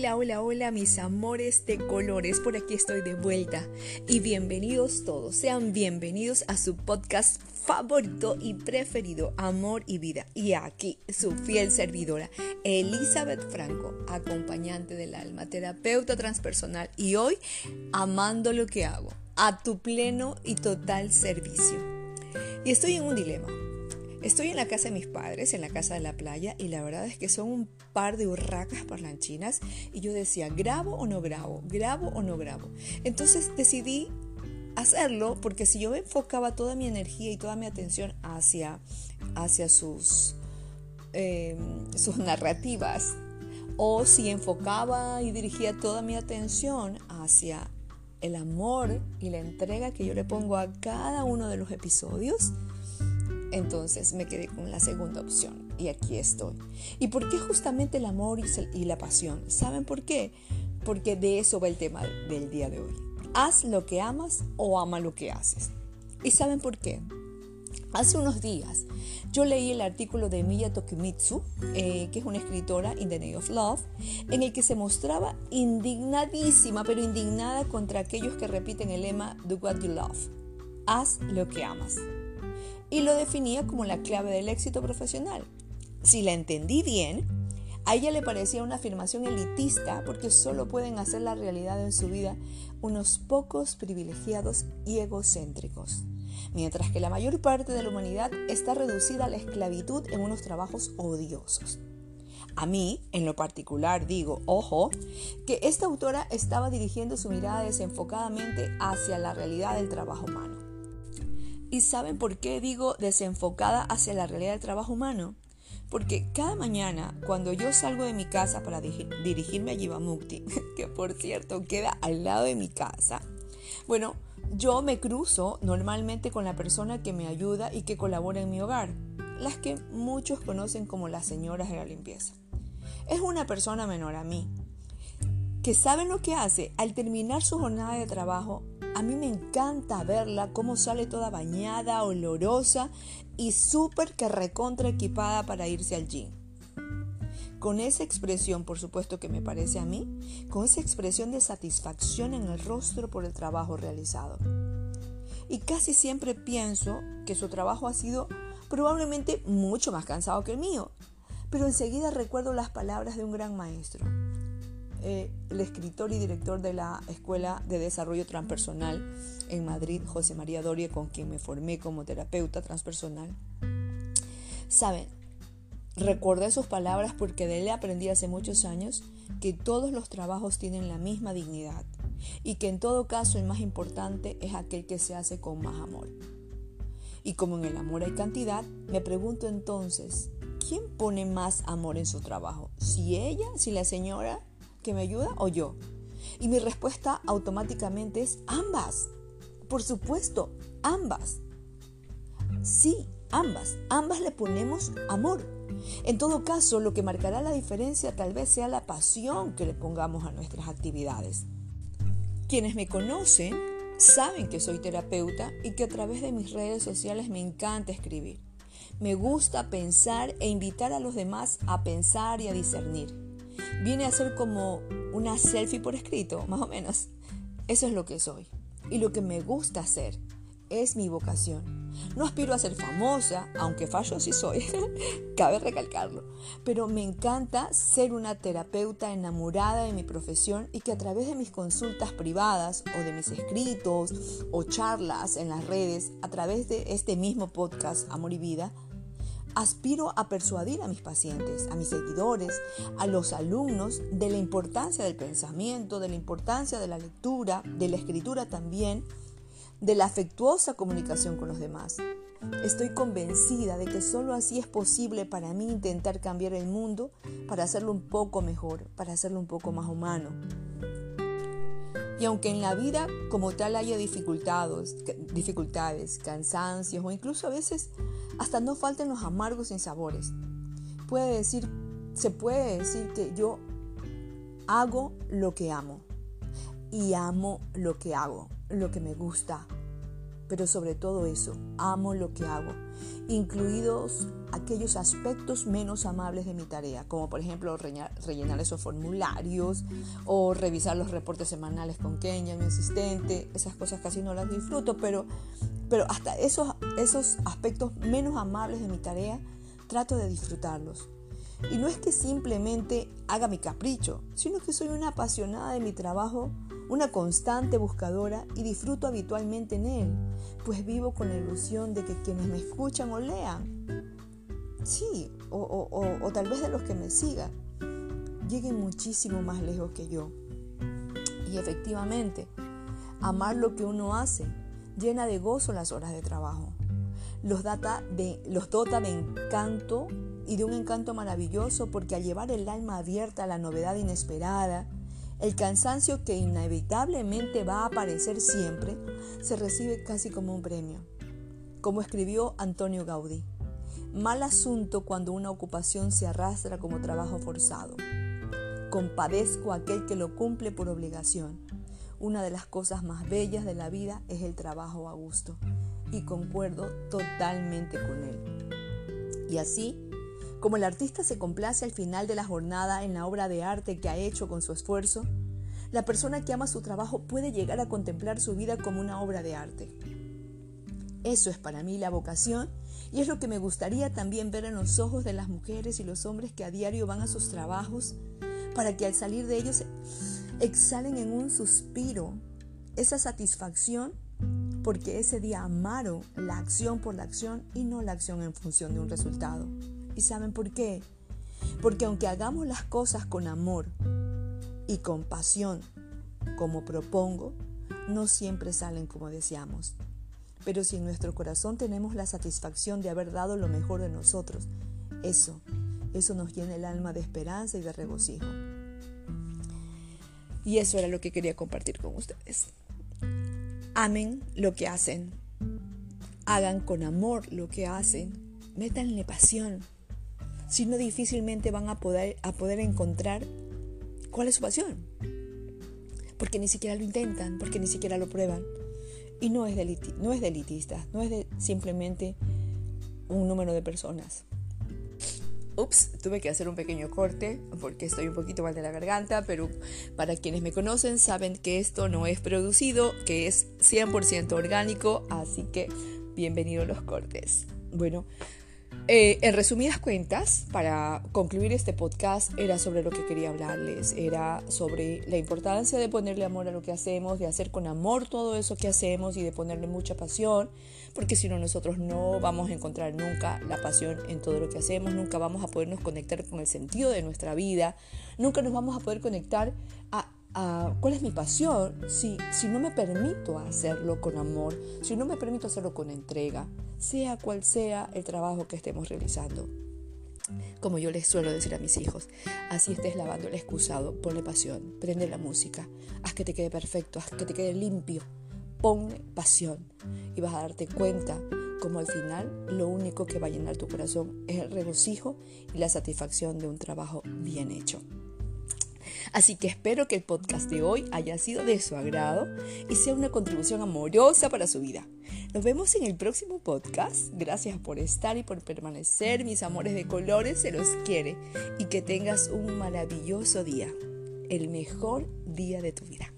Hola, hola, hola mis amores de colores, por aquí estoy de vuelta y bienvenidos todos, sean bienvenidos a su podcast favorito y preferido, Amor y Vida. Y aquí su fiel servidora, Elizabeth Franco, acompañante del alma, terapeuta transpersonal y hoy amando lo que hago, a tu pleno y total servicio. Y estoy en un dilema. Estoy en la casa de mis padres, en la casa de la playa, y la verdad es que son un par de urracas parlanchinas. Y yo decía, ¿grabo o no grabo? ¿Grabo o no grabo? Entonces decidí hacerlo porque si yo enfocaba toda mi energía y toda mi atención hacia, hacia sus, em, sus narrativas, o si enfocaba y dirigía toda mi atención hacia el amor y la entrega que yo le pongo a cada uno de los episodios, entonces me quedé con la segunda opción y aquí estoy. ¿Y por qué justamente el amor y la pasión? ¿Saben por qué? Porque de eso va el tema del día de hoy. Haz lo que amas o ama lo que haces. ¿Y saben por qué? Hace unos días yo leí el artículo de Miya Tokimitsu, eh, que es una escritora in the name of love, en el que se mostraba indignadísima, pero indignada contra aquellos que repiten el lema Do what you love. Haz lo que amas y lo definía como la clave del éxito profesional. Si la entendí bien, a ella le parecía una afirmación elitista porque solo pueden hacer la realidad en su vida unos pocos privilegiados y egocéntricos, mientras que la mayor parte de la humanidad está reducida a la esclavitud en unos trabajos odiosos. A mí, en lo particular, digo, ojo, que esta autora estaba dirigiendo su mirada desenfocadamente hacia la realidad del trabajo humano ¿Y saben por qué digo desenfocada hacia la realidad del trabajo humano? Porque cada mañana, cuando yo salgo de mi casa para dirigirme a Yivamukti, que por cierto queda al lado de mi casa, bueno, yo me cruzo normalmente con la persona que me ayuda y que colabora en mi hogar, las que muchos conocen como las señoras de la limpieza. Es una persona menor a mí, que sabe lo que hace al terminar su jornada de trabajo a mí me encanta verla cómo sale toda bañada, olorosa y súper que recontra equipada para irse al gym. Con esa expresión, por supuesto que me parece a mí, con esa expresión de satisfacción en el rostro por el trabajo realizado. Y casi siempre pienso que su trabajo ha sido probablemente mucho más cansado que el mío, pero enseguida recuerdo las palabras de un gran maestro. Eh, el escritor y director de la Escuela de Desarrollo Transpersonal en Madrid, José María Doria, con quien me formé como terapeuta transpersonal. Saben, recordé sus palabras porque de él aprendí hace muchos años que todos los trabajos tienen la misma dignidad y que en todo caso el más importante es aquel que se hace con más amor. Y como en el amor hay cantidad, me pregunto entonces, ¿quién pone más amor en su trabajo? ¿Si ella, si la señora que me ayuda o yo? Y mi respuesta automáticamente es ambas. Por supuesto, ambas. Sí, ambas. Ambas le ponemos amor. En todo caso, lo que marcará la diferencia tal vez sea la pasión que le pongamos a nuestras actividades. Quienes me conocen saben que soy terapeuta y que a través de mis redes sociales me encanta escribir. Me gusta pensar e invitar a los demás a pensar y a discernir viene a ser como una selfie por escrito, más o menos. Eso es lo que soy. Y lo que me gusta hacer es mi vocación. No aspiro a ser famosa, aunque fallo sí soy, cabe recalcarlo, pero me encanta ser una terapeuta enamorada de mi profesión y que a través de mis consultas privadas o de mis escritos o charlas en las redes, a través de este mismo podcast Amor y Vida, Aspiro a persuadir a mis pacientes, a mis seguidores, a los alumnos de la importancia del pensamiento, de la importancia de la lectura, de la escritura también, de la afectuosa comunicación con los demás. Estoy convencida de que solo así es posible para mí intentar cambiar el mundo para hacerlo un poco mejor, para hacerlo un poco más humano. Y aunque en la vida como tal haya dificultades, cansancios o incluso a veces hasta no falten los amargos sabores, puede decir, se puede decir que yo hago lo que amo y amo lo que hago, lo que me gusta. Pero sobre todo eso, amo lo que hago, incluidos aquellos aspectos menos amables de mi tarea, como por ejemplo rellenar esos formularios o revisar los reportes semanales con Kenya, mi asistente, esas cosas casi no las disfruto, pero, pero hasta esos, esos aspectos menos amables de mi tarea trato de disfrutarlos. Y no es que simplemente haga mi capricho, sino que soy una apasionada de mi trabajo una constante buscadora y disfruto habitualmente en él, pues vivo con la ilusión de que quienes me escuchan o lean, sí, o, tal vez de los que me sigan, lleguen muchísimo más lejos que yo. Y efectivamente, amar lo que uno hace llena de gozo las horas de trabajo. Los, data de, los dota de encanto y de un encanto maravilloso porque al llevar el alma abierta a la novedad inesperada, el cansancio que inevitablemente va a aparecer siempre se recibe casi como un premio. Como escribió Antonio Gaudí, mal asunto cuando una ocupación se arrastra como trabajo forzado. Compadezco a aquel que lo cumple por obligación. Una de las cosas más bellas de la vida es el trabajo a gusto y concuerdo totalmente con él. Y así, como el artista se complace al final de la jornada en la obra de arte que ha hecho con su esfuerzo, la persona que ama su trabajo puede llegar a contemplar su vida como una obra de arte. Eso es para mí la vocación y es lo que me gustaría también ver en los ojos de las mujeres y los hombres que a diario van a sus trabajos para que al salir de ellos exhalen en un suspiro esa satisfacción porque ese día amaron la acción por la acción y no la acción en función de un resultado. ¿Y saben por qué? Porque aunque hagamos las cosas con amor y con pasión, como propongo, no siempre salen como deseamos. Pero si en nuestro corazón tenemos la satisfacción de haber dado lo mejor de nosotros, eso, eso nos llena el alma de esperanza y de regocijo. Y eso era lo que quería compartir con ustedes. Amen lo que hacen. Hagan con amor lo que hacen. Métanle pasión si no difícilmente van a poder, a poder encontrar cuál es su pasión. Porque ni siquiera lo intentan, porque ni siquiera lo prueban. Y no es, no es delitista, no es de simplemente un número de personas. Ups, tuve que hacer un pequeño corte porque estoy un poquito mal de la garganta, pero para quienes me conocen saben que esto no es producido, que es 100% orgánico, así que bienvenidos los cortes. Bueno, eh, en resumidas cuentas, para concluir este podcast, era sobre lo que quería hablarles, era sobre la importancia de ponerle amor a lo que hacemos, de hacer con amor todo eso que hacemos y de ponerle mucha pasión, porque si no nosotros no vamos a encontrar nunca la pasión en todo lo que hacemos, nunca vamos a podernos conectar con el sentido de nuestra vida, nunca nos vamos a poder conectar a cuál es mi pasión si, si no me permito hacerlo con amor, si no me permito hacerlo con entrega, sea cual sea el trabajo que estemos realizando. Como yo les suelo decir a mis hijos, así estés lavando el excusado, ponle pasión, prende la música, haz que te quede perfecto, haz que te quede limpio, ponle pasión y vas a darte cuenta como al final lo único que va a llenar tu corazón es el regocijo y la satisfacción de un trabajo bien hecho. Así que espero que el podcast de hoy haya sido de su agrado y sea una contribución amorosa para su vida. Nos vemos en el próximo podcast. Gracias por estar y por permanecer. Mis amores de colores se los quiere y que tengas un maravilloso día. El mejor día de tu vida.